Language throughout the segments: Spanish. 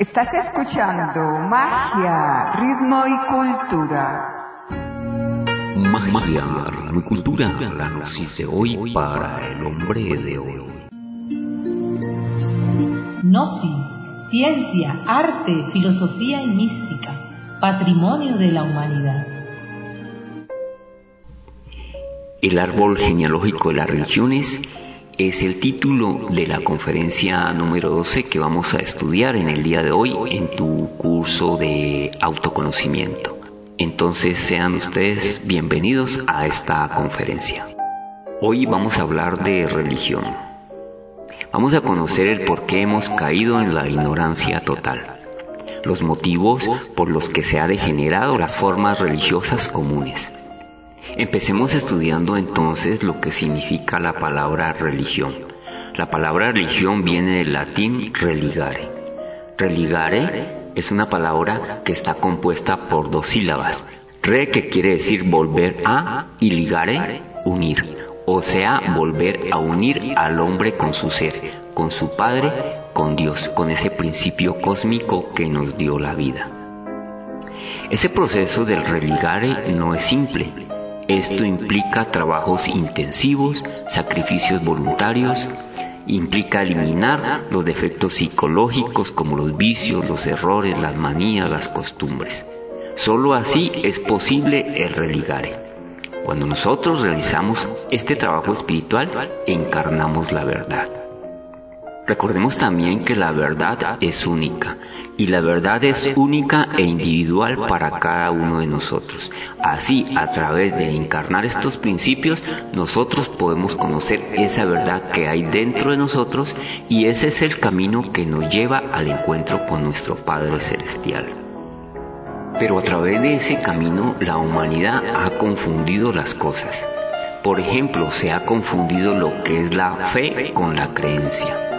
Estás escuchando Magia, Ritmo y Cultura. Magia, ritmo y cultura, la gnosis de hoy para el hombre de hoy. Gnosis, ciencia, arte, filosofía y mística, patrimonio de la humanidad. El árbol genealógico de las religiones es el título de la conferencia número 12 que vamos a estudiar en el día de hoy en tu curso de autoconocimiento. Entonces sean ustedes bienvenidos a esta conferencia. Hoy vamos a hablar de religión. Vamos a conocer el por qué hemos caído en la ignorancia total, los motivos por los que se ha degenerado las formas religiosas comunes Empecemos estudiando entonces lo que significa la palabra religión. La palabra religión viene del latín religare. Religare es una palabra que está compuesta por dos sílabas. Re que quiere decir volver a y ligare unir. O sea, volver a unir al hombre con su ser, con su Padre, con Dios, con ese principio cósmico que nos dio la vida. Ese proceso del religare no es simple, esto implica trabajos intensivos, sacrificios voluntarios, implica eliminar los defectos psicológicos como los vicios, los errores, las manías, las costumbres. Solo así es posible el religare. Cuando nosotros realizamos este trabajo espiritual, encarnamos la verdad. Recordemos también que la verdad es única y la verdad es única e individual para cada uno de nosotros. Así, a través de encarnar estos principios, nosotros podemos conocer esa verdad que hay dentro de nosotros y ese es el camino que nos lleva al encuentro con nuestro Padre Celestial. Pero a través de ese camino la humanidad ha confundido las cosas. Por ejemplo, se ha confundido lo que es la fe con la creencia.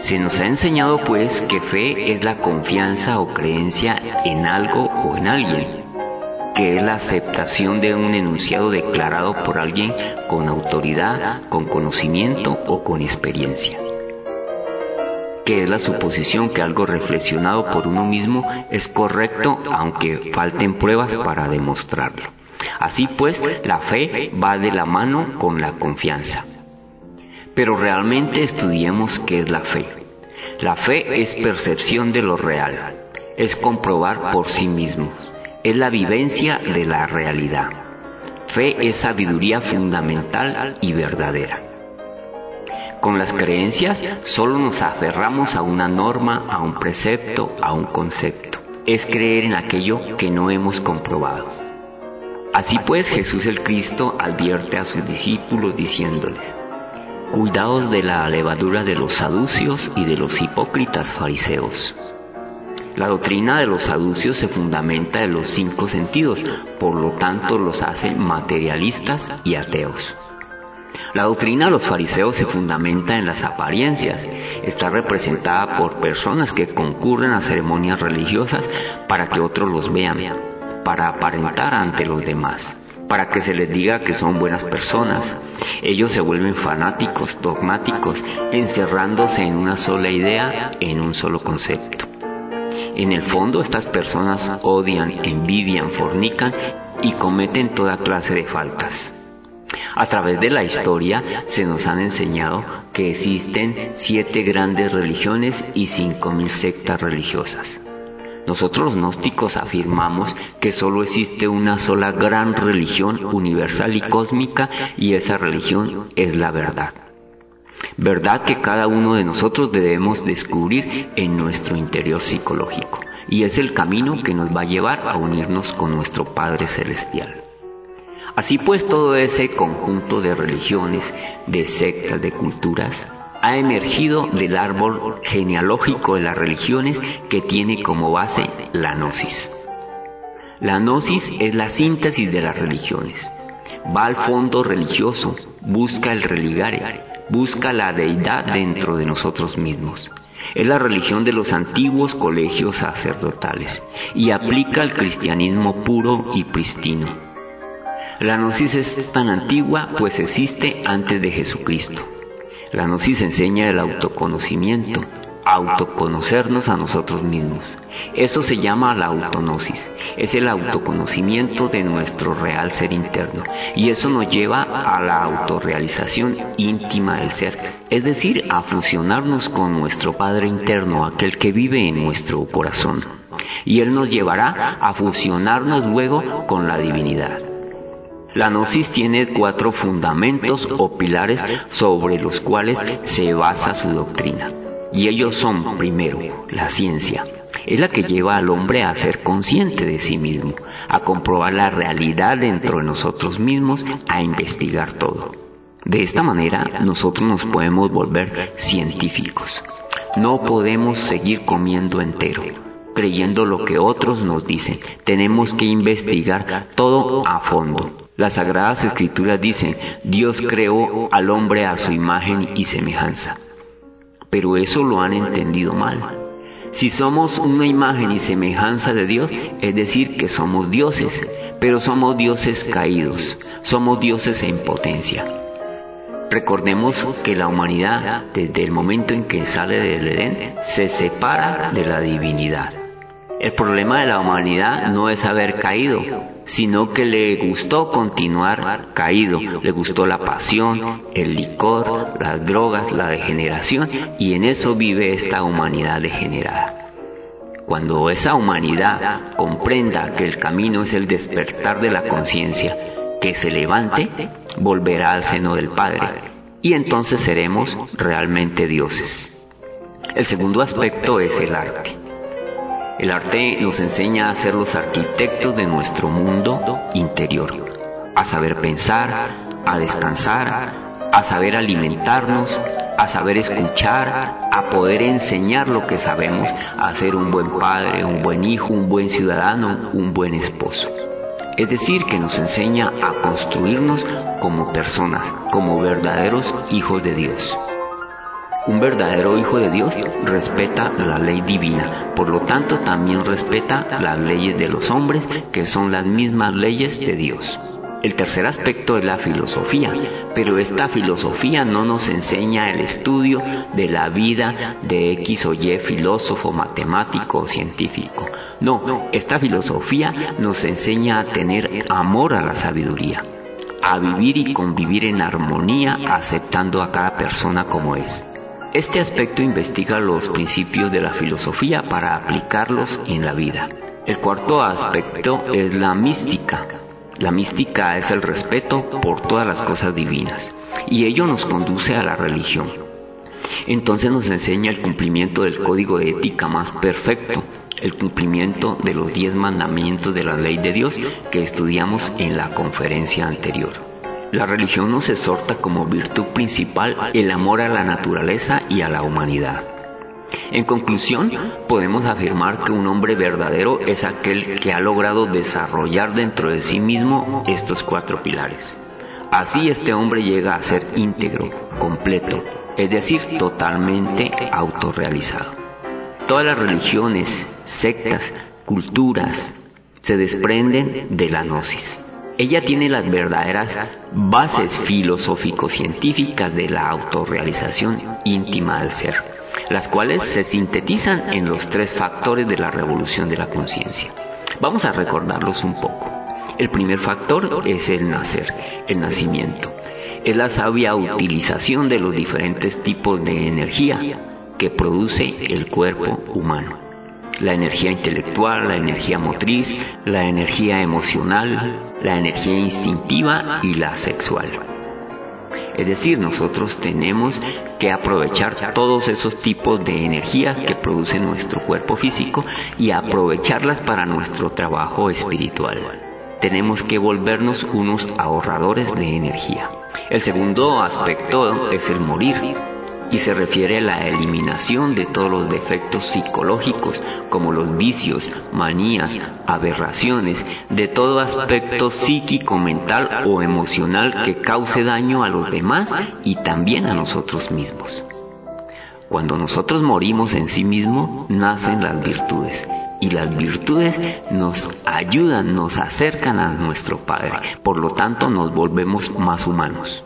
Se nos ha enseñado pues que fe es la confianza o creencia en algo o en alguien, que es la aceptación de un enunciado declarado por alguien con autoridad, con conocimiento o con experiencia que es la suposición que algo reflexionado por uno mismo es correcto aunque falten pruebas para demostrarlo. Así pues, la fe va de la mano con la confianza. Pero realmente estudiemos qué es la fe. La fe es percepción de lo real, es comprobar por sí mismo, es la vivencia de la realidad. Fe es sabiduría fundamental y verdadera. Con las creencias solo nos aferramos a una norma, a un precepto, a un concepto. Es creer en aquello que no hemos comprobado. Así pues Jesús el Cristo advierte a sus discípulos diciéndoles, Cuidaos de la levadura de los saducios y de los hipócritas fariseos. La doctrina de los saducios se fundamenta en los cinco sentidos, por lo tanto los hace materialistas y ateos. La doctrina de los fariseos se fundamenta en las apariencias. Está representada por personas que concurren a ceremonias religiosas para que otros los vean, para aparentar ante los demás para que se les diga que son buenas personas. Ellos se vuelven fanáticos, dogmáticos, encerrándose en una sola idea, en un solo concepto. En el fondo estas personas odian, envidian, fornican y cometen toda clase de faltas. A través de la historia se nos han enseñado que existen siete grandes religiones y cinco mil sectas religiosas. Nosotros gnósticos afirmamos que solo existe una sola gran religión universal y cósmica y esa religión es la verdad. Verdad que cada uno de nosotros debemos descubrir en nuestro interior psicológico y es el camino que nos va a llevar a unirnos con nuestro Padre Celestial. Así pues, todo ese conjunto de religiones, de sectas, de culturas, ha emergido del árbol genealógico de las religiones que tiene como base la gnosis. La gnosis es la síntesis de las religiones. Va al fondo religioso, busca el religare, busca la deidad dentro de nosotros mismos. Es la religión de los antiguos colegios sacerdotales y aplica el cristianismo puro y pristino. La gnosis es tan antigua pues existe antes de Jesucristo. La gnosis enseña el autoconocimiento, autoconocernos a nosotros mismos. Eso se llama la autonosis, es el autoconocimiento de nuestro real ser interno y eso nos lleva a la autorrealización íntima del ser, es decir, a fusionarnos con nuestro Padre interno, aquel que vive en nuestro corazón. Y Él nos llevará a fusionarnos luego con la divinidad. La gnosis tiene cuatro fundamentos o pilares sobre los cuales se basa su doctrina. Y ellos son, primero, la ciencia. Es la que lleva al hombre a ser consciente de sí mismo, a comprobar la realidad dentro de nosotros mismos, a investigar todo. De esta manera nosotros nos podemos volver científicos. No podemos seguir comiendo entero, creyendo lo que otros nos dicen. Tenemos que investigar todo a fondo. Las sagradas escrituras dicen, Dios creó al hombre a su imagen y semejanza pero eso lo han entendido mal. Si somos una imagen y semejanza de Dios, es decir, que somos dioses, pero somos dioses caídos, somos dioses en potencia. Recordemos que la humanidad, desde el momento en que sale del Edén, se separa de la divinidad. El problema de la humanidad no es haber caído, sino que le gustó continuar caído, le gustó la pasión, el licor, las drogas, la degeneración, y en eso vive esta humanidad degenerada. Cuando esa humanidad comprenda que el camino es el despertar de la conciencia, que se levante, volverá al seno del Padre, y entonces seremos realmente dioses. El segundo aspecto es el arte. El arte nos enseña a ser los arquitectos de nuestro mundo interior, a saber pensar, a descansar, a saber alimentarnos, a saber escuchar, a poder enseñar lo que sabemos, a ser un buen padre, un buen hijo, un buen ciudadano, un buen esposo. Es decir, que nos enseña a construirnos como personas, como verdaderos hijos de Dios. Un verdadero hijo de Dios respeta la ley divina, por lo tanto también respeta las leyes de los hombres, que son las mismas leyes de Dios. El tercer aspecto es la filosofía, pero esta filosofía no nos enseña el estudio de la vida de X o Y filósofo, matemático o científico. No, esta filosofía nos enseña a tener amor a la sabiduría, a vivir y convivir en armonía aceptando a cada persona como es. Este aspecto investiga los principios de la filosofía para aplicarlos en la vida. El cuarto aspecto es la mística. La mística es el respeto por todas las cosas divinas y ello nos conduce a la religión. Entonces nos enseña el cumplimiento del código de ética más perfecto, el cumplimiento de los diez mandamientos de la ley de Dios que estudiamos en la conferencia anterior. La religión nos exhorta como virtud principal el amor a la naturaleza y a la humanidad. En conclusión, podemos afirmar que un hombre verdadero es aquel que ha logrado desarrollar dentro de sí mismo estos cuatro pilares. Así este hombre llega a ser íntegro, completo, es decir, totalmente autorrealizado. Todas las religiones, sectas, culturas se desprenden de la gnosis. Ella tiene las verdaderas bases filosófico-científicas de la autorrealización íntima del ser, las cuales se sintetizan en los tres factores de la revolución de la conciencia. Vamos a recordarlos un poco. El primer factor es el nacer, el nacimiento. Es la sabia utilización de los diferentes tipos de energía que produce el cuerpo humano la energía intelectual, la energía motriz, la energía emocional, la energía instintiva y la sexual. Es decir, nosotros tenemos que aprovechar todos esos tipos de energía que produce nuestro cuerpo físico y aprovecharlas para nuestro trabajo espiritual. Tenemos que volvernos unos ahorradores de energía. El segundo aspecto es el morir y se refiere a la eliminación de todos los defectos psicológicos como los vicios, manías, aberraciones, de todo aspecto psíquico, mental o emocional que cause daño a los demás y también a nosotros mismos. Cuando nosotros morimos en sí mismo, nacen las virtudes. Y las virtudes nos ayudan, nos acercan a nuestro Padre. Por lo tanto, nos volvemos más humanos.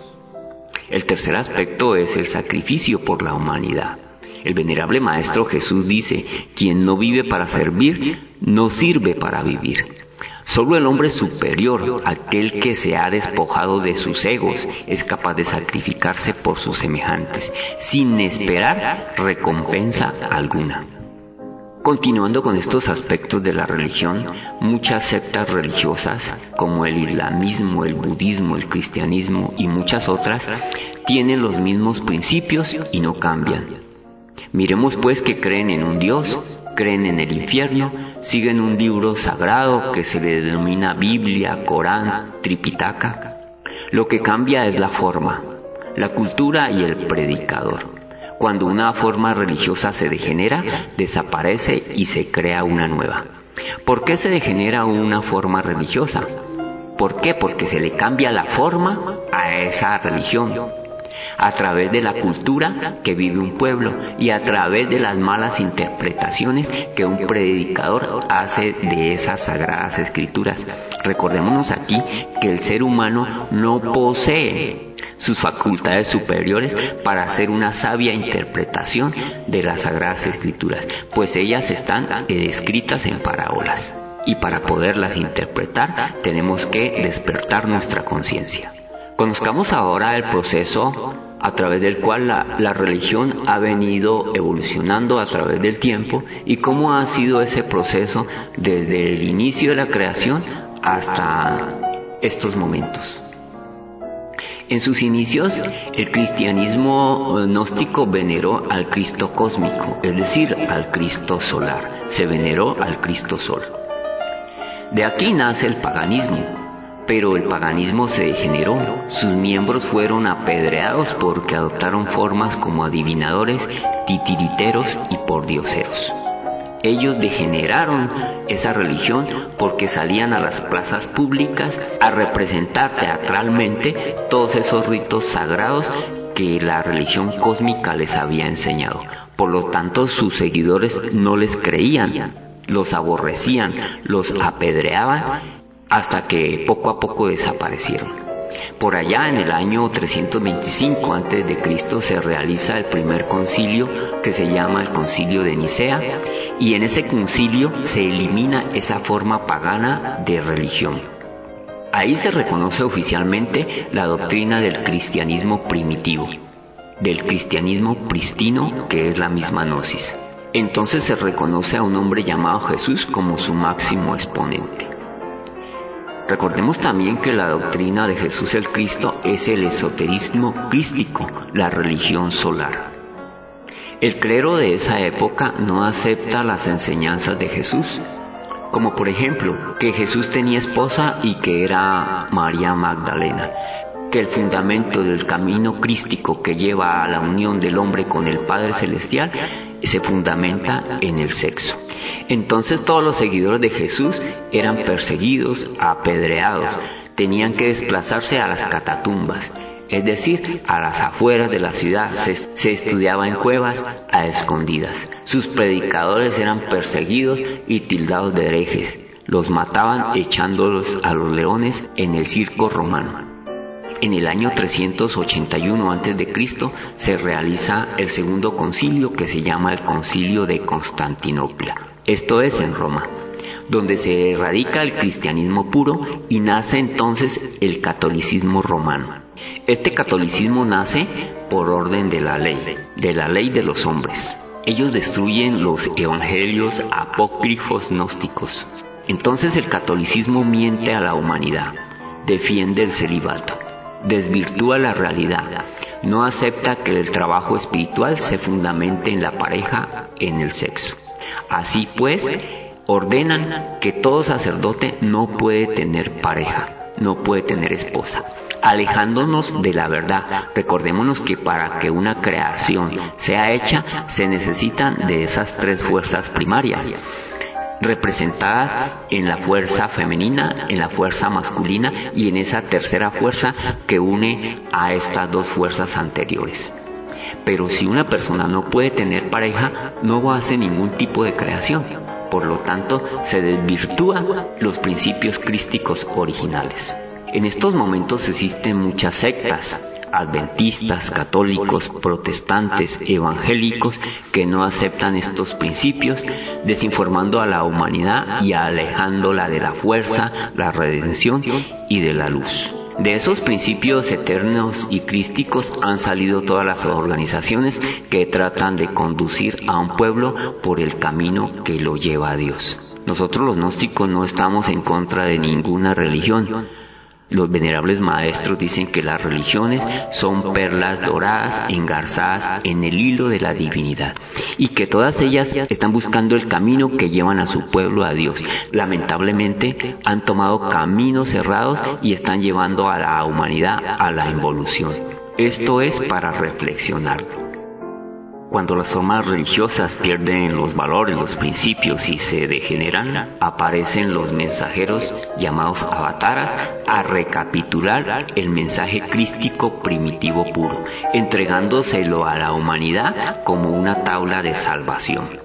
El tercer aspecto es el sacrificio por la humanidad. El venerable Maestro Jesús dice, quien no vive para servir, no sirve para vivir. Solo el hombre superior, aquel que se ha despojado de sus egos, es capaz de sacrificarse por sus semejantes, sin esperar recompensa alguna. Continuando con estos aspectos de la religión, muchas sectas religiosas, como el islamismo, el budismo, el cristianismo y muchas otras, tienen los mismos principios y no cambian. Miremos pues que creen en un Dios, creen en el infierno, siguen un libro sagrado que se le denomina Biblia, Corán, Tripitaka. Lo que cambia es la forma, la cultura y el predicador. Cuando una forma religiosa se degenera, desaparece y se crea una nueva. ¿Por qué se degenera una forma religiosa? ¿Por qué? Porque se le cambia la forma a esa religión a través de la cultura que vive un pueblo y a través de las malas interpretaciones que un predicador hace de esas sagradas escrituras. Recordémonos aquí que el ser humano no posee sus facultades superiores para hacer una sabia interpretación de las Sagradas Escrituras, pues ellas están escritas en parábolas. Y para poderlas interpretar tenemos que despertar nuestra conciencia. Conozcamos ahora el proceso a través del cual la, religión ha venido evolucionando a través del tiempo y cómo ha sido ese proceso desde el inicio de la creación hasta estos momentos. En sus inicios, el cristianismo eh, gnóstico veneró al Cristo cósmico, es decir, al Cristo solar. Se veneró al Cristo Sol. De aquí nace el paganismo, pero el paganismo se degeneró. Sus miembros fueron apedreados porque adoptaron formas como adivinadores, titiriteros y pordioseros. Ellos degeneraron esa religión porque salían a las plazas públicas a representar teatralmente todos esos ritos sagrados que la religión cósmica les había enseñado. Por lo tanto, sus seguidores no les creían, los aborrecían, los apedreaban hasta que poco a poco desaparecieron. Por allá en el año 325 a.C. se realiza el primer concilio que se llama el concilio de Nicea y en ese concilio se elimina esa forma pagana de religión. Ahí se reconoce oficialmente la doctrina del cristianismo primitivo, del cristianismo pristino que es la misma gnosis. Entonces se reconoce a un hombre llamado Jesús como su máximo exponente. Recordemos también que la doctrina de Jesús el Cristo es el esoterismo crístico, la religión solar. El clero de esa época no acepta las enseñanzas de Jesús, como por ejemplo que Jesús tenía esposa y que era María Magdalena, que el fundamento del camino crístico que lleva a la unión del hombre con el Padre Celestial se fundamenta en el sexo. Entonces todos los seguidores de Jesús eran perseguidos, apedreados, tenían que desplazarse a las catatumbas, es decir, a las afueras de la ciudad, se, estudiaba en cuevas a escondidas. Sus predicadores eran perseguidos y tildados de herejes, los mataban echándolos a los leones en el circo romano. En el año 381 a.C. se realiza el segundo concilio que se llama el Concilio de Constantinopla. Esto es en Roma, donde se erradica el cristianismo puro y nace entonces el catolicismo romano. Este catolicismo nace por orden de la ley, de la ley de los hombres. Ellos destruyen los evangelios apócrifos gnósticos. Entonces el catolicismo miente a la humanidad, defiende el celibato desvirtúa la realidad. No acepta que el trabajo espiritual se fundamente en la pareja, en el sexo. Así pues, ordenan que todo sacerdote no puede tener pareja, no puede tener esposa. Alejándonos de la verdad, recordémonos que para que una creación sea hecha se necesitan de esas tres fuerzas primarias representadas en la fuerza femenina, en la fuerza masculina y en esa tercera fuerza que une a estas dos fuerzas anteriores. Pero si una persona no puede tener pareja, no hace ningún tipo de creación. Por lo tanto, se desvirtúan los principios crísticos originales. En estos momentos existen muchas sectas, adventistas, católicos, protestantes, evangélicos que no aceptan estos principios, desinformando a la humanidad y alejándola de la fuerza, la redención y de la luz. De esos principios eternos y crísticos han salido todas las organizaciones que tratan de conducir a un pueblo por el camino que lo lleva a Dios. Nosotros los gnósticos no estamos en contra de ninguna religión, los venerables maestros dicen que las religiones son perlas doradas engarzadas en el hilo de la divinidad y que todas ellas están buscando el camino que llevan a su pueblo a Dios. Lamentablemente han tomado caminos cerrados y están llevando a la humanidad a la involución. Esto es para reflexionar. Cuando las formas religiosas pierden los valores, los principios y se degeneran, aparecen los mensajeros llamados avataras a recapitular el mensaje crístico primitivo puro, entregándoselo a la humanidad como una tabla de salvación.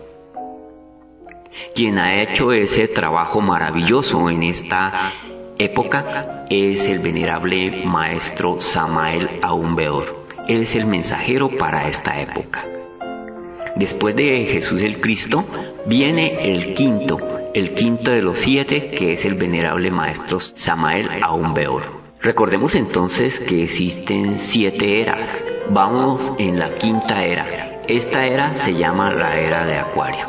Quien ha hecho ese trabajo maravilloso en esta época es el venerable maestro Samael Aumbeor. Él es el mensajero para esta época. Después de Jesús el Cristo, viene el quinto, el quinto de los siete, que es el venerable maestro Samael Aumbeor. Recordemos entonces que existen siete eras. Vamos en la quinta era. Esta era se llama la era de Acuario.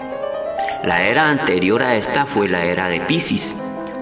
La era anterior a esta fue la era de Pisces,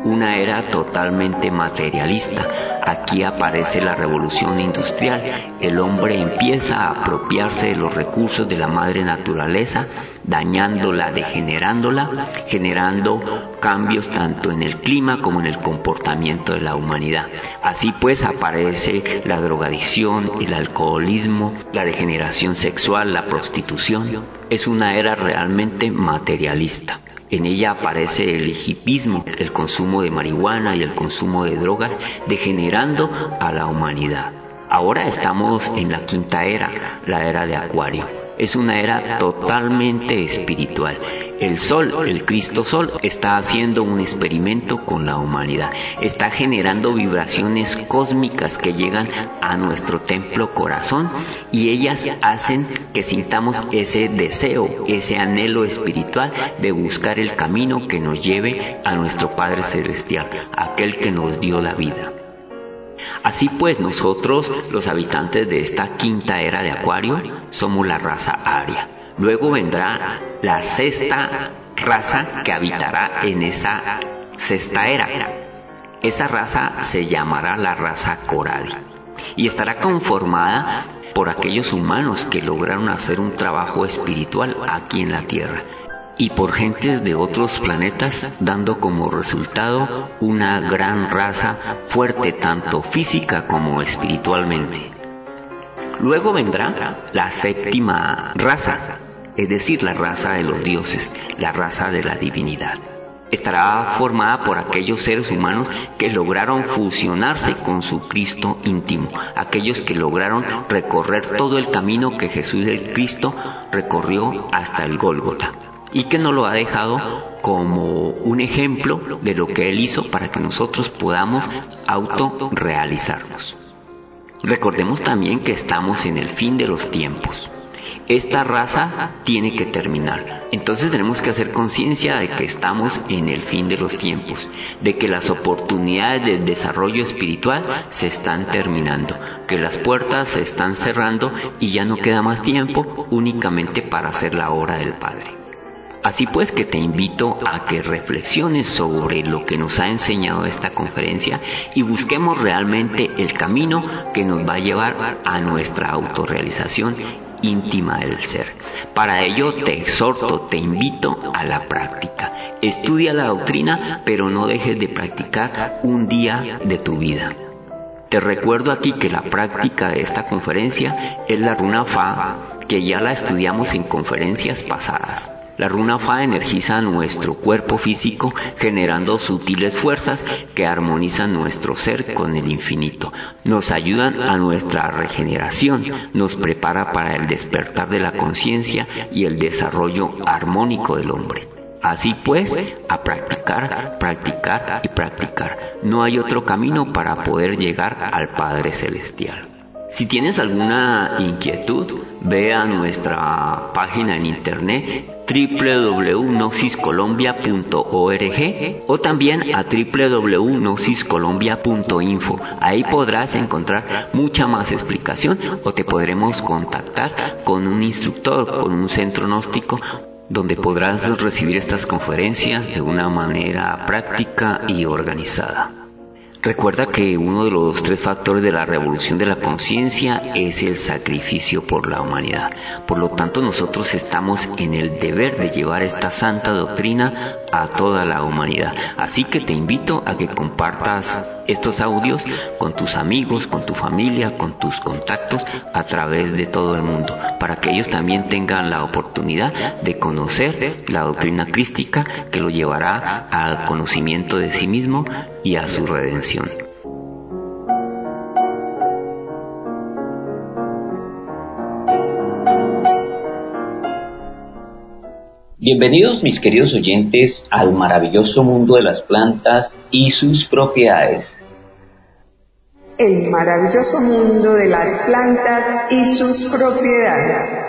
una era totalmente materialista, Aquí aparece la revolución industrial. El hombre empieza a apropiarse de los recursos de la madre naturaleza, dañándola, degenerándola, generando cambios tanto en el clima como en el comportamiento de la humanidad. Así pues aparece la drogadicción, el alcoholismo, la degeneración sexual, la prostitución. Es una era realmente materialista. En ella aparece el hipismo, el consumo de marihuana y el consumo de drogas, degenerando a la humanidad. Ahora estamos en la quinta era, la era de Acuario. Es una era totalmente espiritual el Sol, el Cristo Sol, está haciendo un experimento con la humanidad. Está generando vibraciones cósmicas que llegan a nuestro templo corazón y ellas hacen que sintamos ese deseo, ese anhelo espiritual de buscar el camino que nos lleve a nuestro Padre Celestial, aquel que nos dio la vida. Así pues, nosotros, los habitantes de esta quinta era de Acuario, somos la raza aria Luego vendrá la sexta raza que habitará en esa sexta era. Esa raza se llamará la raza Coradi y estará conformada por aquellos humanos que lograron hacer un trabajo espiritual aquí en la Tierra y por gentes de otros planetas dando como resultado una gran raza fuerte tanto física como espiritualmente. Luego vendrá la séptima raza, es decir, la raza de los dioses, la raza de la divinidad. Estará formada por aquellos seres humanos que lograron fusionarse con su Cristo íntimo, aquellos que lograron recorrer todo el camino que Jesús el Cristo recorrió hasta el Gólgota y que nos lo ha dejado como un ejemplo de lo que Él hizo para que nosotros podamos autorrealizarnos. Recordemos también que estamos en el fin de los tiempos esta raza tiene que terminar. Entonces tenemos que hacer conciencia de que estamos en el fin de los tiempos, de que las oportunidades de desarrollo espiritual se están terminando, que las puertas se están cerrando y ya no queda más tiempo únicamente para hacer la obra del Padre. Así pues que te invito a que reflexiones sobre lo que nos ha enseñado esta conferencia y busquemos realmente el camino que nos va a llevar a nuestra autorrealización íntima del ser. Para ello te exhorto, te invito a la práctica. Estudia la doctrina, pero no dejes de practicar un día de tu vida. Te recuerdo aquí que la práctica de esta conferencia es la runa Fa, que ya la estudiamos en conferencias pasadas. La runa Fa energiza nuestro cuerpo físico generando sutiles fuerzas que armonizan nuestro ser con el infinito. Nos ayudan a nuestra regeneración, nos prepara para el despertar de la conciencia y el desarrollo armónico del hombre. Así pues, a practicar, practicar y practicar. No hay otro camino para poder llegar al Padre Celestial. Si tienes alguna inquietud, ve a nuestra página en internet www.noxiscolombia.org o también a www.noxiscolombia.info. Ahí podrás encontrar mucha más explicación o te podremos contactar con un instructor, con un centro gnóstico donde podrás recibir estas conferencias de una manera práctica y organizada. Recuerda que uno de los tres factores de la revolución de la conciencia es el sacrificio por la humanidad. Por lo tanto, nosotros estamos en el deber de llevar esta santa doctrina a toda la humanidad. Así que te invito a que compartas estos audios con tus amigos, con tu familia, con tus contactos a través de todo el mundo, para que ellos también tengan la oportunidad de conocer la doctrina crística que lo llevará al conocimiento de sí mismo y a su redención. Bienvenidos mis queridos oyentes al maravilloso mundo de las plantas y sus propiedades. El maravilloso mundo de las plantas y sus propiedades.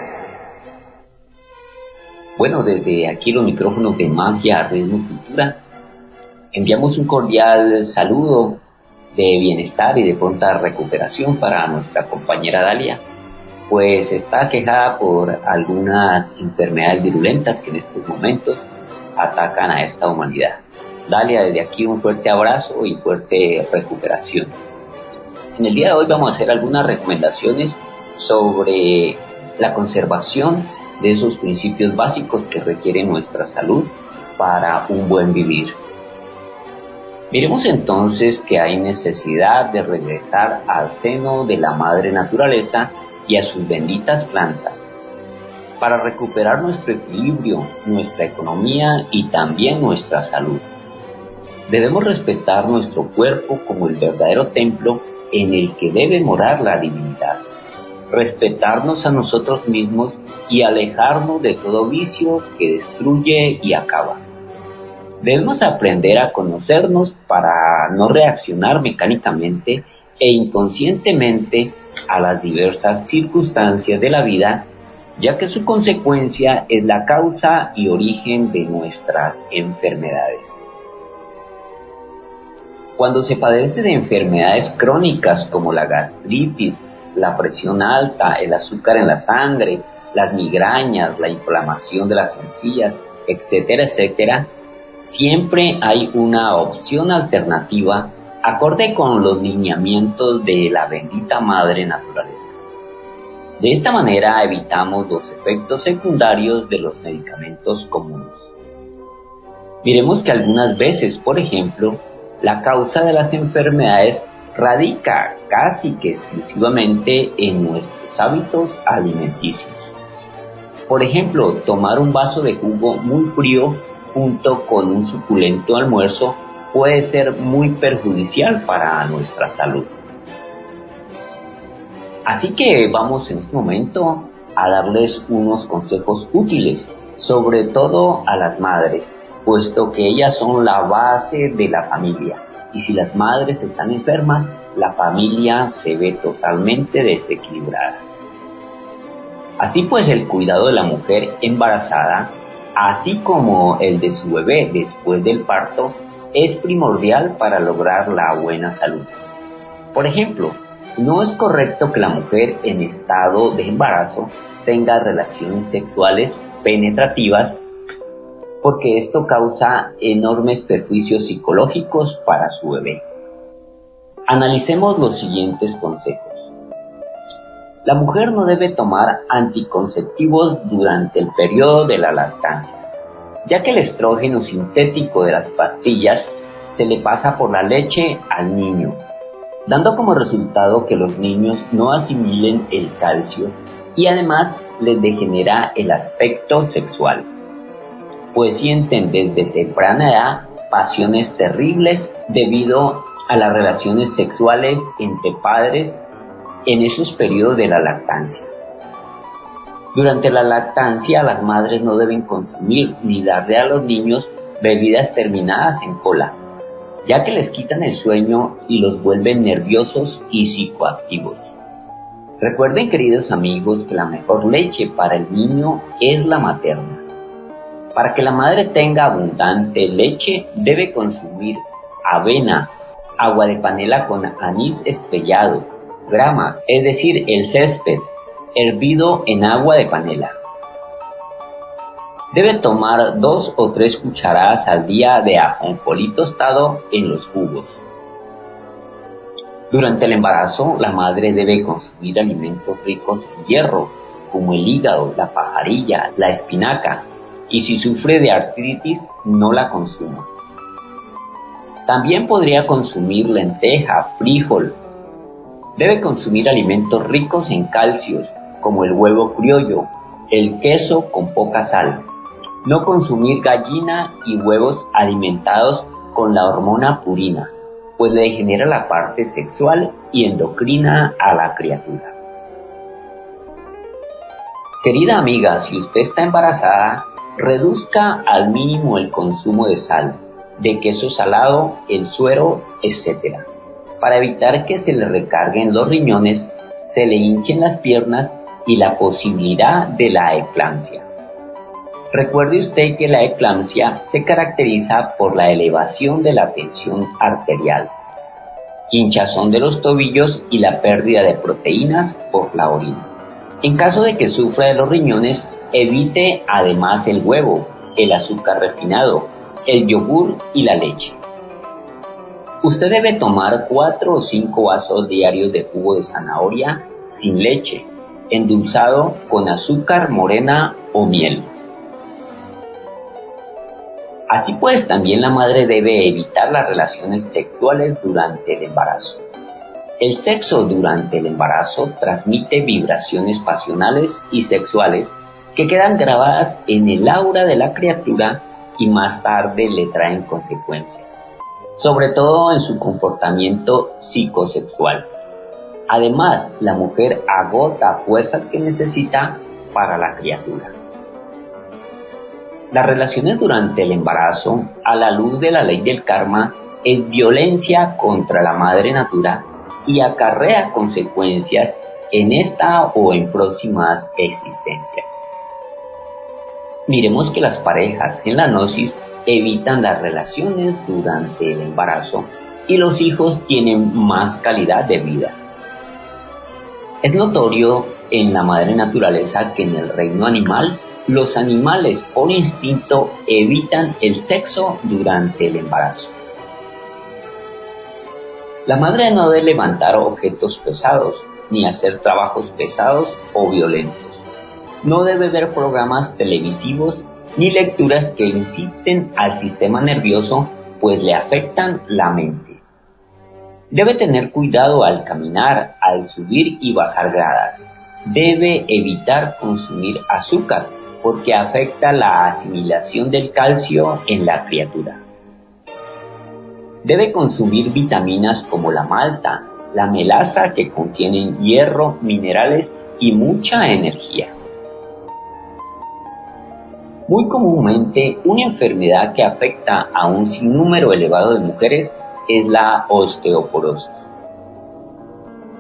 Bueno, desde aquí los micrófonos de Magia, Ritmo Cultura Enviamos un cordial saludo de bienestar y de pronta recuperación para nuestra compañera Dalia, pues está quejada por algunas enfermedades virulentas que en estos momentos atacan a esta humanidad. Dalia, desde aquí un fuerte abrazo y fuerte recuperación. En el día de hoy vamos a hacer algunas recomendaciones sobre la conservación de esos principios básicos que requiere nuestra salud para un buen vivir. Miremos entonces que hay necesidad de regresar al seno de la madre naturaleza y a sus benditas plantas para recuperar nuestro equilibrio, nuestra economía y también nuestra salud. Debemos respetar nuestro cuerpo como el verdadero templo en el que debe morar la divinidad. Respetarnos a nosotros mismos y alejarnos de todo vicio que destruye y acaba. Debemos aprender a conocernos para no reaccionar mecánicamente e inconscientemente a las diversas circunstancias de la vida, ya que su consecuencia es la causa y origen de nuestras enfermedades. Cuando se padece de enfermedades crónicas como la gastritis, la presión alta, el azúcar en la sangre, las migrañas, la inflamación de las encías, etcétera, etcétera, siempre hay una opción alternativa acorde con los lineamientos de la bendita madre naturaleza. De esta manera evitamos los efectos secundarios de los medicamentos comunes. Miremos que algunas veces, por ejemplo, la causa de las enfermedades radica casi que exclusivamente en nuestros hábitos alimenticios. Por ejemplo, tomar un vaso de jugo muy frío junto con un suculento almuerzo puede ser muy perjudicial para nuestra salud. Así que vamos en este momento a darles unos consejos útiles, sobre todo a las madres, puesto que ellas son la base de la familia. Y si las madres están enfermas, la familia se ve totalmente desequilibrada. Así pues, el cuidado de la mujer embarazada así como el de su bebé después del parto, es primordial para lograr la buena salud. Por ejemplo, no es correcto que la mujer en estado de embarazo tenga relaciones sexuales penetrativas porque esto causa enormes perjuicios psicológicos para su bebé. Analicemos los siguientes consejos. La mujer no debe tomar anticonceptivos durante el periodo de la lactancia, ya que el estrógeno sintético de las pastillas se le pasa por la leche al niño, dando como resultado que los niños no asimilen el calcio y además les degenera el aspecto sexual, pues sienten desde temprana edad pasiones terribles debido a las relaciones sexuales entre padres en esos periodos de la lactancia. Durante la lactancia las madres no deben consumir ni darle a los niños bebidas terminadas en cola, ya que les quitan el sueño y los vuelven nerviosos y psicoactivos. Recuerden, queridos amigos, que la mejor leche para el niño es la materna. Para que la madre tenga abundante leche, debe consumir avena, agua de panela con anís estrellado, grama, es decir, el césped, hervido en agua de panela. Debe tomar dos o tres cucharadas al día de ajonjolí tostado en los jugos. Durante el embarazo, la madre debe consumir alimentos ricos en hierro, como el hígado, la pajarilla, la espinaca, y si sufre de artritis, no la consuma. También podría consumir lenteja, frijol. Debe consumir alimentos ricos en calcios, como el huevo criollo, el queso con poca sal. No consumir gallina y huevos alimentados con la hormona purina pues le degenera la parte sexual y endocrina a la criatura. Querida amiga, si usted está embarazada, reduzca al mínimo el consumo de sal, de queso salado, el suero, etc. Para evitar que se le recarguen los riñones, se le hinchen las piernas y la posibilidad de la eclampsia. Recuerde usted que la eclampsia se caracteriza por la elevación de la tensión arterial, hinchazón de los tobillos y la pérdida de proteínas por la orina. En caso de que sufra de los riñones, evite además el huevo, el azúcar refinado, el yogur y la leche. Usted debe tomar 4 o 5 vasos diarios de jugo de zanahoria sin leche, endulzado con azúcar morena o miel. Así pues, también la madre debe evitar las relaciones sexuales durante el embarazo. El sexo durante el embarazo transmite vibraciones pasionales y sexuales que quedan grabadas en el aura de la criatura y más tarde le traen consecuencias, sobre todo en su comportamiento psicosexual. Además, la mujer agota fuerzas que necesita para la criatura. Las relaciones durante el embarazo, a la luz de la ley del karma, es violencia contra la madre natura y acarrea consecuencias en esta o en próximas existencias. Miremos que las parejas en la gnosis evitan las relaciones durante el embarazo y los hijos tienen más calidad de vida. Es notorio en la madre naturaleza que en el reino animal los animales por instinto evitan el sexo durante el embarazo. La madre no debe levantar objetos pesados ni hacer trabajos pesados o violentos. No debe ver programas televisivos ni lecturas que inciten al sistema nervioso pues le afectan la mente. Debe tener cuidado al caminar, al subir y bajar gradas. Debe evitar consumir azúcar porque afecta la asimilación del calcio en la criatura. Debe consumir vitaminas como la malta, la melaza que contienen hierro, minerales y mucha energía. Muy comúnmente, una enfermedad que afecta a un sinnúmero elevado de mujeres es la osteoporosis.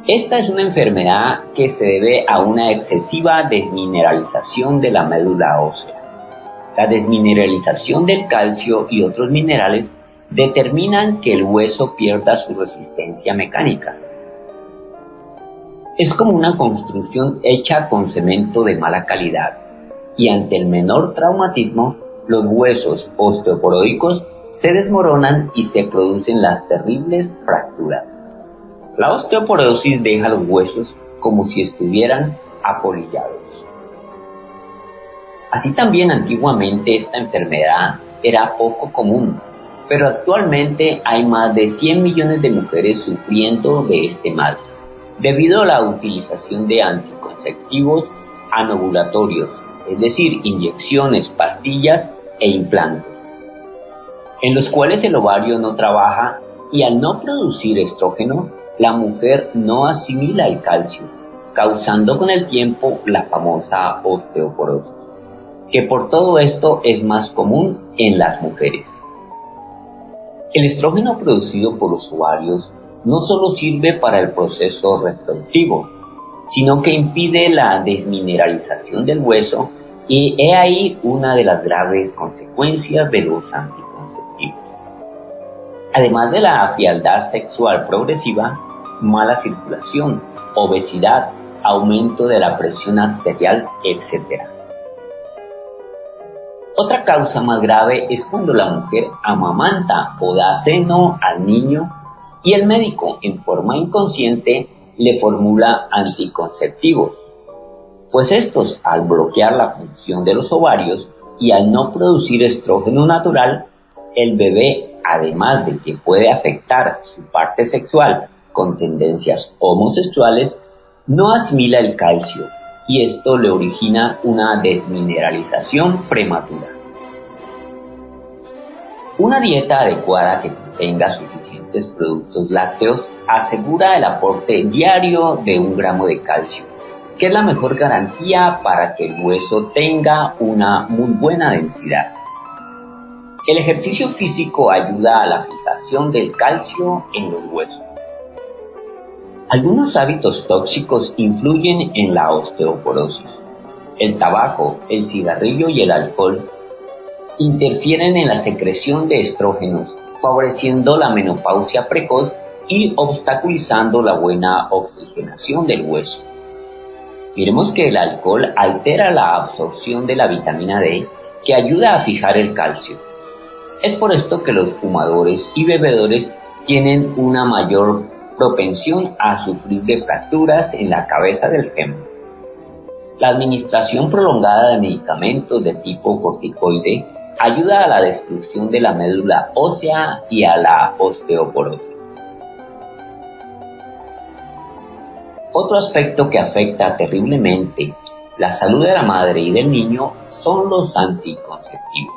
Esta es una enfermedad que se debe a una excesiva desmineralización de la médula ósea. La desmineralización del calcio y otros minerales determinan que el hueso pierda su resistencia mecánica. Es como una construcción hecha con cemento de mala calidad y ante el menor traumatismo los huesos osteoporóicos se desmoronan y se producen las terribles fracturas. La osteoporosis deja los huesos como si estuvieran apolillados. Así también antiguamente esta enfermedad era poco común, pero actualmente hay más de 100 millones de mujeres sufriendo de este mal, debido a la utilización de anticonceptivos anovulatorios, es decir, inyecciones, pastillas e implantes, en los cuales el ovario no trabaja y al no producir estrógeno la mujer no asimila el calcio, causando con el tiempo la famosa osteoporosis, que por todo esto es más común en las mujeres. El estrógeno producido por los ovarios no solo sirve para el proceso reproductivo, sino que impide la desmineralización del hueso y he ahí una de las graves consecuencias de los anticonceptivos. Además de la fialdad sexual progresiva, mala circulación, obesidad, aumento de la presión arterial, etc. Otra causa más grave es cuando la mujer amamanta o da seno al niño y el médico en forma inconsciente le formula anticonceptivos, pues estos al bloquear la función de los ovarios y al no producir estrógeno natural, el bebé, además de que puede afectar su parte sexual con tendencias homosexuales, no asimila el calcio y esto le origina una desmineralización prematura. Una dieta adecuada que contenga suficientes productos lácteos asegura el aporte diario de un gramo de calcio, que es la mejor garantía para que el hueso tenga una muy buena densidad. El ejercicio físico ayuda a la fijación del calcio en los huesos. Algunos hábitos tóxicos influyen en la osteoporosis. El tabaco, el cigarrillo y el alcohol interfieren en la secreción de estrógenos, favoreciendo la menopausia precoz y obstaculizando la buena oxigenación del hueso. Miremos que el alcohol altera la absorción de la vitamina D que ayuda a fijar el calcio. Es por esto que los fumadores y bebedores tienen una mayor propensión a sufrir fracturas en la cabeza del fémur. La administración prolongada de medicamentos de tipo corticoide ayuda a la destrucción de la médula ósea y a la osteoporosis. Otro aspecto que afecta terriblemente la salud de la madre y del niño son los anticonceptivos.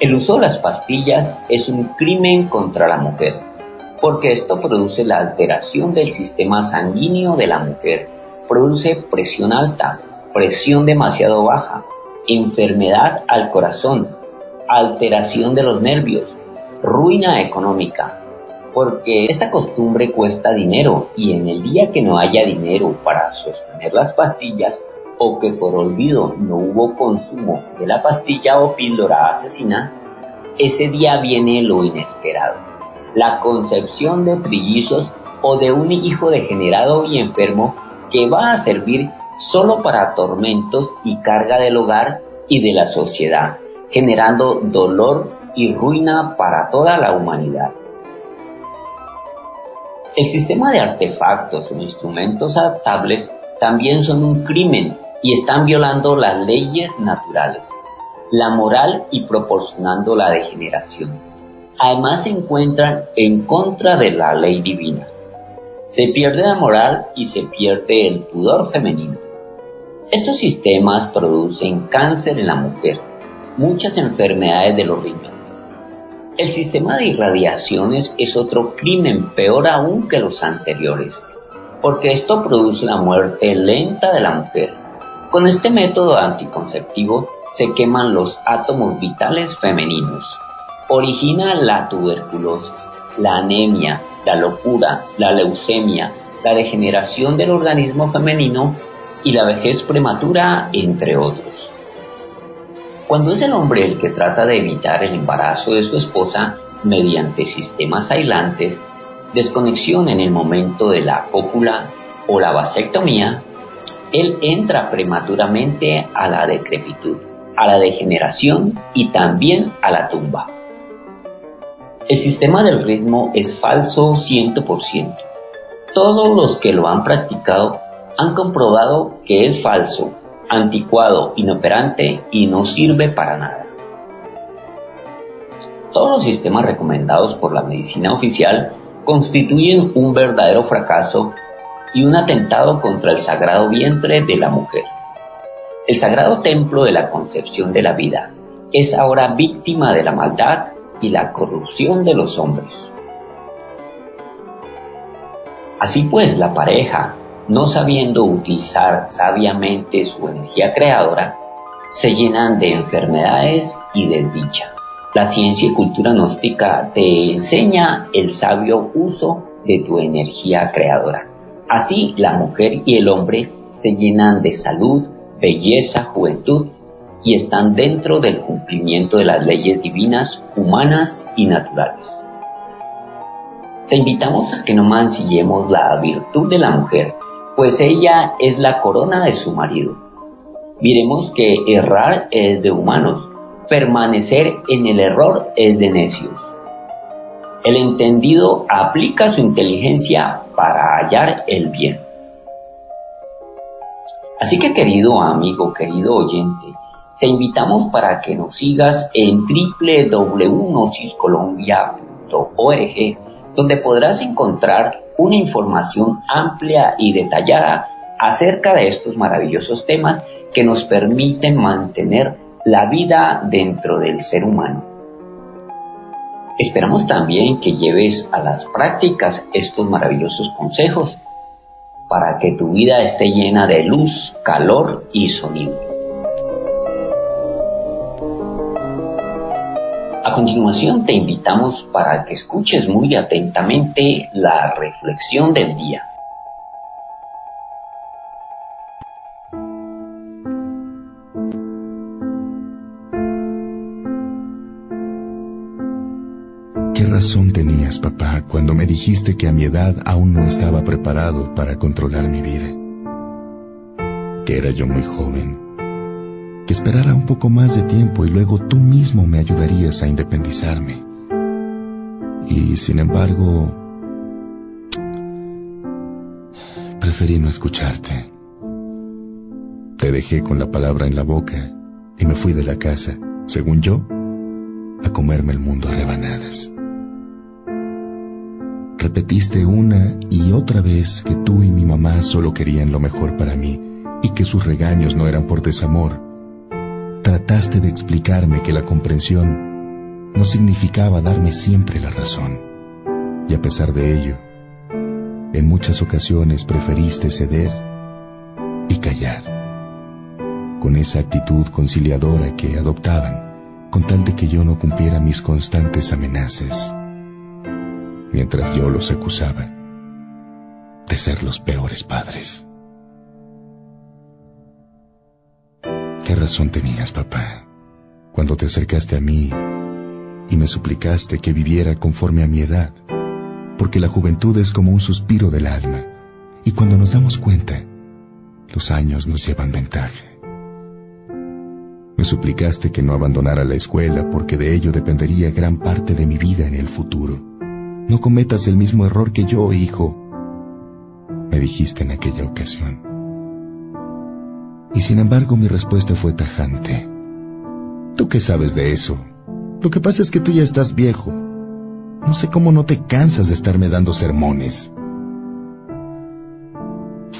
El uso de las pastillas es un crimen contra la mujer porque esto produce la alteración del sistema sanguíneo de la mujer, produce presión alta, presión demasiado baja, enfermedad al corazón, alteración de los nervios, ruina económica, porque esta costumbre cuesta dinero y en el día que no haya dinero para sostener las pastillas o que por olvido no hubo consumo de la pastilla o píldora asesina, ese día viene lo inesperado la concepción de trillizos o de un hijo degenerado y enfermo que va a servir solo para tormentos y carga del hogar y de la sociedad, generando dolor y ruina para toda la humanidad. El sistema de artefactos o instrumentos adaptables también son un crimen y están violando las leyes naturales, la moral y proporcionando la degeneración además se encuentran en contra de la ley divina. Se pierde la moral y se pierde el pudor femenino. Estos sistemas producen cáncer en la mujer, muchas enfermedades de los riñones. El sistema de irradiaciones es otro crimen peor aún que los anteriores, porque esto produce la muerte lenta de la mujer. Con este método anticonceptivo se queman los átomos vitales femeninos, origina la tuberculosis, la anemia, la locura, la leucemia, la degeneración del organismo femenino y la vejez prematura, entre otros. Cuando es el hombre el que trata de evitar el embarazo de su esposa mediante sistemas aislantes, desconexión en el momento de la cópula o la vasectomía, él entra prematuramente a la decrepitud, a la degeneración y también a la tumba. El sistema del ritmo es falso 100%. Todos los que lo han practicado han comprobado que es falso, anticuado, inoperante y no sirve para nada. Todos los sistemas recomendados por la medicina oficial constituyen un verdadero fracaso y un atentado contra el sagrado vientre de la mujer. El sagrado templo de la concepción de la vida es ahora víctima de la maldad y la corrupción de los hombres. Así pues, la pareja, no sabiendo utilizar sabiamente su energía creadora, se llenan de enfermedades y de dicha. La ciencia y cultura gnóstica te enseña el sabio uso de tu energía creadora. Así la mujer y el hombre se llenan de salud, belleza, juventud y están dentro del cumplimiento de las leyes divinas, humanas y naturales. Te invitamos a que no mancillemos la virtud de la mujer, pues ella es la corona de su marido. Miremos que errar es de humanos, permanecer en el error es de necios. El entendido aplica su inteligencia para hallar el bien. Así que querido amigo, querido oyente, te invitamos para que nos sigas en www.nosiscolombia.org, donde podrás encontrar una información amplia y detallada acerca de estos maravillosos temas que nos permiten mantener la vida dentro del ser humano. Esperamos también que lleves a las prácticas estos maravillosos consejos para que tu vida esté llena de luz, calor y sonido. A continuación te invitamos para que escuches muy atentamente la reflexión del día. ¿Qué razón tenías, papá, cuando me dijiste que a mi edad aún no estaba preparado para controlar mi vida? Que era yo muy joven que esperara un poco más de tiempo y luego tú mismo me ayudarías a independizarme. Y sin embargo, preferí no escucharte. Te dejé con la palabra en la boca y me fui de la casa, según yo, a comerme el mundo a rebanadas. Repetiste una y otra vez que tú y mi mamá solo querían lo mejor para mí y que sus regaños no eran por desamor, trataste de explicarme que la comprensión no significaba darme siempre la razón. Y a pesar de ello, en muchas ocasiones preferiste ceder y callar, con esa actitud conciliadora que adoptaban, con tal de que yo no cumpliera mis constantes amenazas, mientras yo los acusaba de ser los peores padres. ¿Qué razón tenías, papá, cuando te acercaste a mí y me suplicaste que viviera conforme a mi edad? Porque la juventud es como un suspiro del alma, y cuando nos damos cuenta, los años nos llevan ventaja. Me suplicaste que no abandonara la escuela porque de ello dependería gran parte de mi vida en el futuro. No cometas el mismo error que yo, hijo, me dijiste en aquella ocasión. Y sin embargo mi respuesta fue tajante. ¿Tú qué sabes de eso? Lo que pasa es que tú ya estás viejo. No sé cómo no te cansas de estarme dando sermones.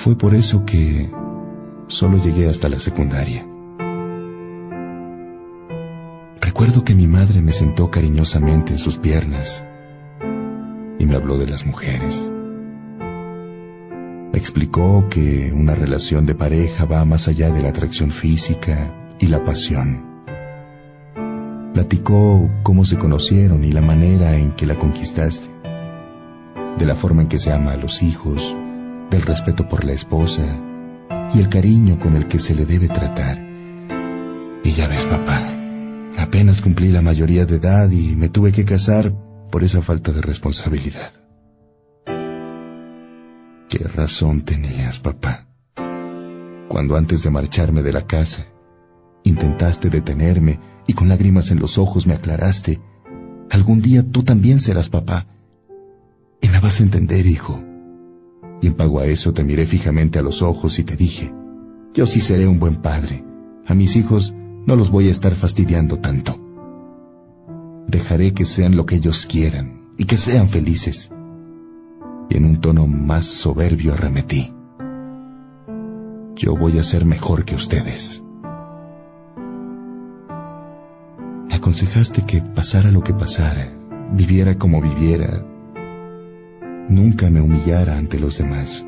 Fue por eso que solo llegué hasta la secundaria. Recuerdo que mi madre me sentó cariñosamente en sus piernas y me habló de las mujeres. Explicó que una relación de pareja va más allá de la atracción física y la pasión. Platicó cómo se conocieron y la manera en que la conquistaste, de la forma en que se ama a los hijos, del respeto por la esposa y el cariño con el que se le debe tratar. Y ya ves, papá, apenas cumplí la mayoría de edad y me tuve que casar por esa falta de responsabilidad. ¿Qué razón tenías, papá? Cuando antes de marcharme de la casa, intentaste detenerme y con lágrimas en los ojos me aclaraste, algún día tú también serás papá. Y me vas a entender, hijo. Y en pago a eso te miré fijamente a los ojos y te dije, yo sí seré un buen padre. A mis hijos no los voy a estar fastidiando tanto. Dejaré que sean lo que ellos quieran y que sean felices y en un tono más soberbio arremetí. Yo voy a ser mejor que ustedes. Me aconsejaste que pasara lo que pasara, viviera como viviera, nunca me humillara ante los demás,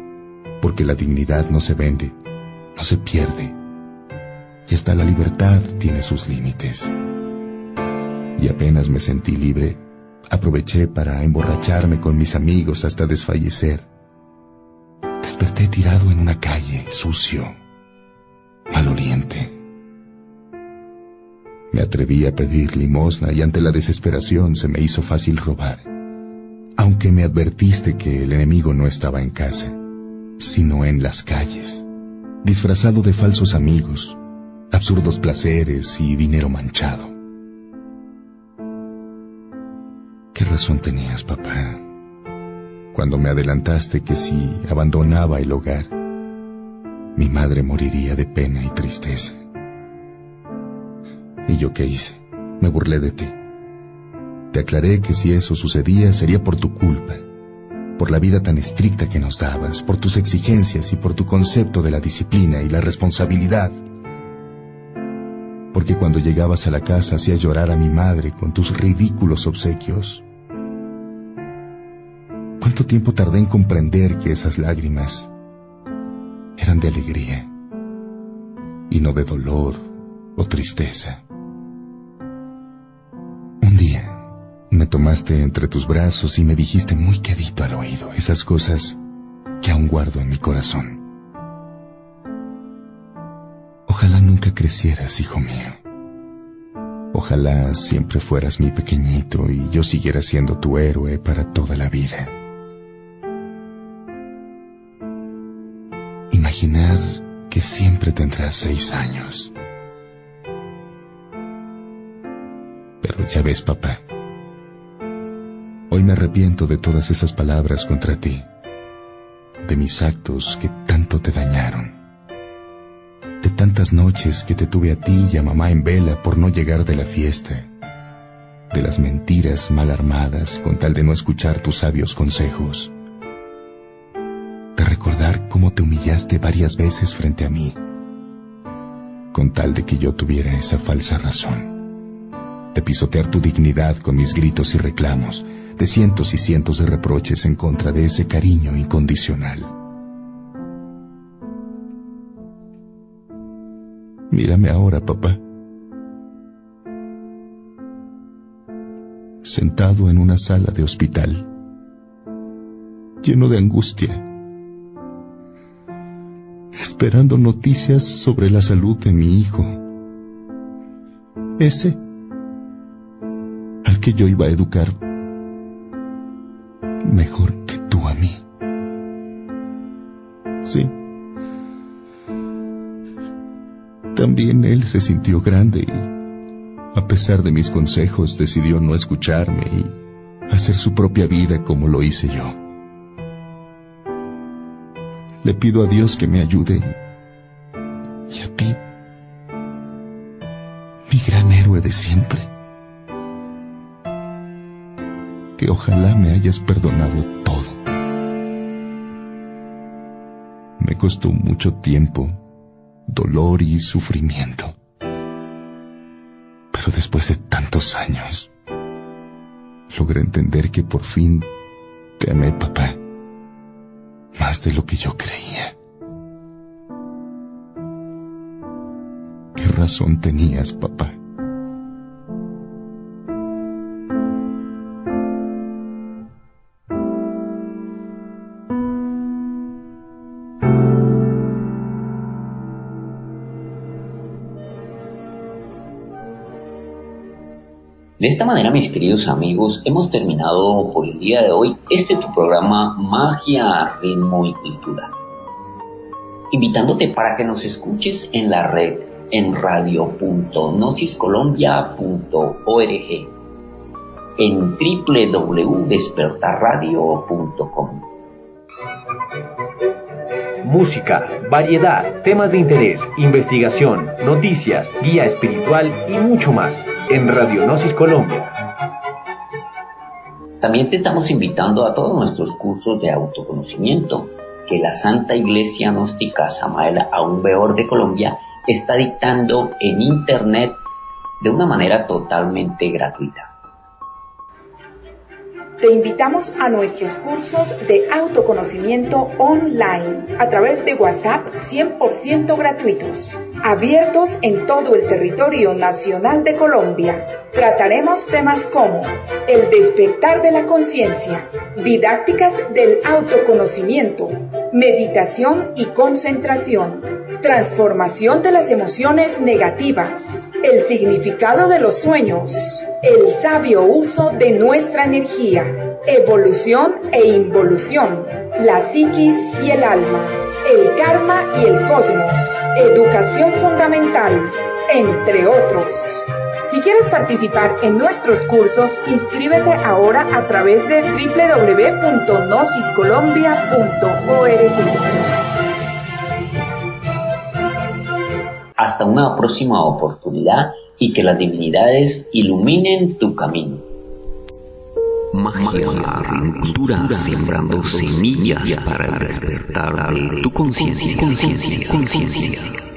porque la dignidad no se vende, no se pierde, y hasta la libertad tiene sus límites. Y apenas me sentí libre, Aproveché para emborracharme con mis amigos hasta desfallecer. desperté tirado en una calle, sucio, maloliente. Me atreví a pedir limosna y ante la desesperación se me hizo fácil robar, aunque me advertiste que el enemigo no estaba en casa, sino en las calles, disfrazado de falsos amigos, absurdos placeres y dinero manchado. Razón tenías, papá, cuando me adelantaste que si abandonaba el hogar, mi madre moriría de pena y tristeza? ¿Y yo qué hice? Me burlé de ti. Te aclaré que si eso sucedía sería por tu culpa, por la vida tan estricta que nos dabas, por tus exigencias y por tu concepto de la disciplina y la responsabilidad. Porque cuando llegabas a la casa hacías llorar a mi madre con tus ridículos obsequios. ¿Cuánto tiempo tardé en comprender que esas lágrimas eran de alegría y no de dolor o tristeza? Un día me tomaste entre tus brazos y me dijiste muy quedito al oído esas cosas que aún guardo en mi corazón. Ojalá nunca crecieras, hijo mío. Ojalá siempre fueras mi pequeñito y yo siguiera siendo tu héroe para toda la vida. Imaginar que siempre tendrás seis años. Pero ya ves, papá, hoy me arrepiento de todas esas palabras contra ti, de mis actos que tanto te dañaron, de tantas noches que te tuve a ti y a mamá en vela por no llegar de la fiesta, de las mentiras mal armadas con tal de no escuchar tus sabios consejos, de recordar cómo te humillaste varias veces frente a mí, con tal de que yo tuviera esa falsa razón de pisotear tu dignidad con mis gritos y reclamos, de cientos y cientos de reproches en contra de ese cariño incondicional. Mírame ahora, papá. Sentado en una sala de hospital, lleno de angustia, esperando noticias sobre la salud de mi hijo. Ese que yo iba a educar mejor que tú a mí. Sí. También él se sintió grande y, a pesar de mis consejos, decidió no escucharme y hacer su propia vida como lo hice yo. Le pido a Dios que me ayude y a ti, mi gran héroe de siempre que ojalá me hayas perdonado todo. Me costó mucho tiempo, dolor y sufrimiento. Pero después de tantos años, logré entender que por fin te amé, papá, más de lo que yo creía. ¿Qué razón tenías, papá? De esta manera, mis queridos amigos, hemos terminado por el día de hoy este tu programa Magia, Ritmo y Cultura. Invitándote para que nos escuches en la red en radio.nosiscolombia.org en www.despertarradio.com música, variedad, temas de interés, investigación, noticias, guía espiritual y mucho más en Radionosis Colombia. También te estamos invitando a todos nuestros cursos de autoconocimiento que la Santa Iglesia Gnóstica Samael Aún Beor de Colombia está dictando en Internet de una manera totalmente gratuita. Te invitamos a nuestros cursos de autoconocimiento online a través de WhatsApp 100% gratuitos, abiertos en todo el territorio nacional de Colombia. Trataremos temas como el despertar de la conciencia, didácticas del autoconocimiento, meditación y concentración, transformación de las emociones negativas, el significado de los sueños, el sabio uso de nuestra energía, evolución e involución, la psiquis y el alma, el karma y el cosmos, educación fundamental, entre otros. Si quieres participar en nuestros cursos, inscríbete ahora a través de www.nosiscolombia.org. Hasta una próxima oportunidad y que las divinidades iluminen tu camino. Magia, cultura, sembrando semillas para despertar de tu conciencia, conciencia, conciencia.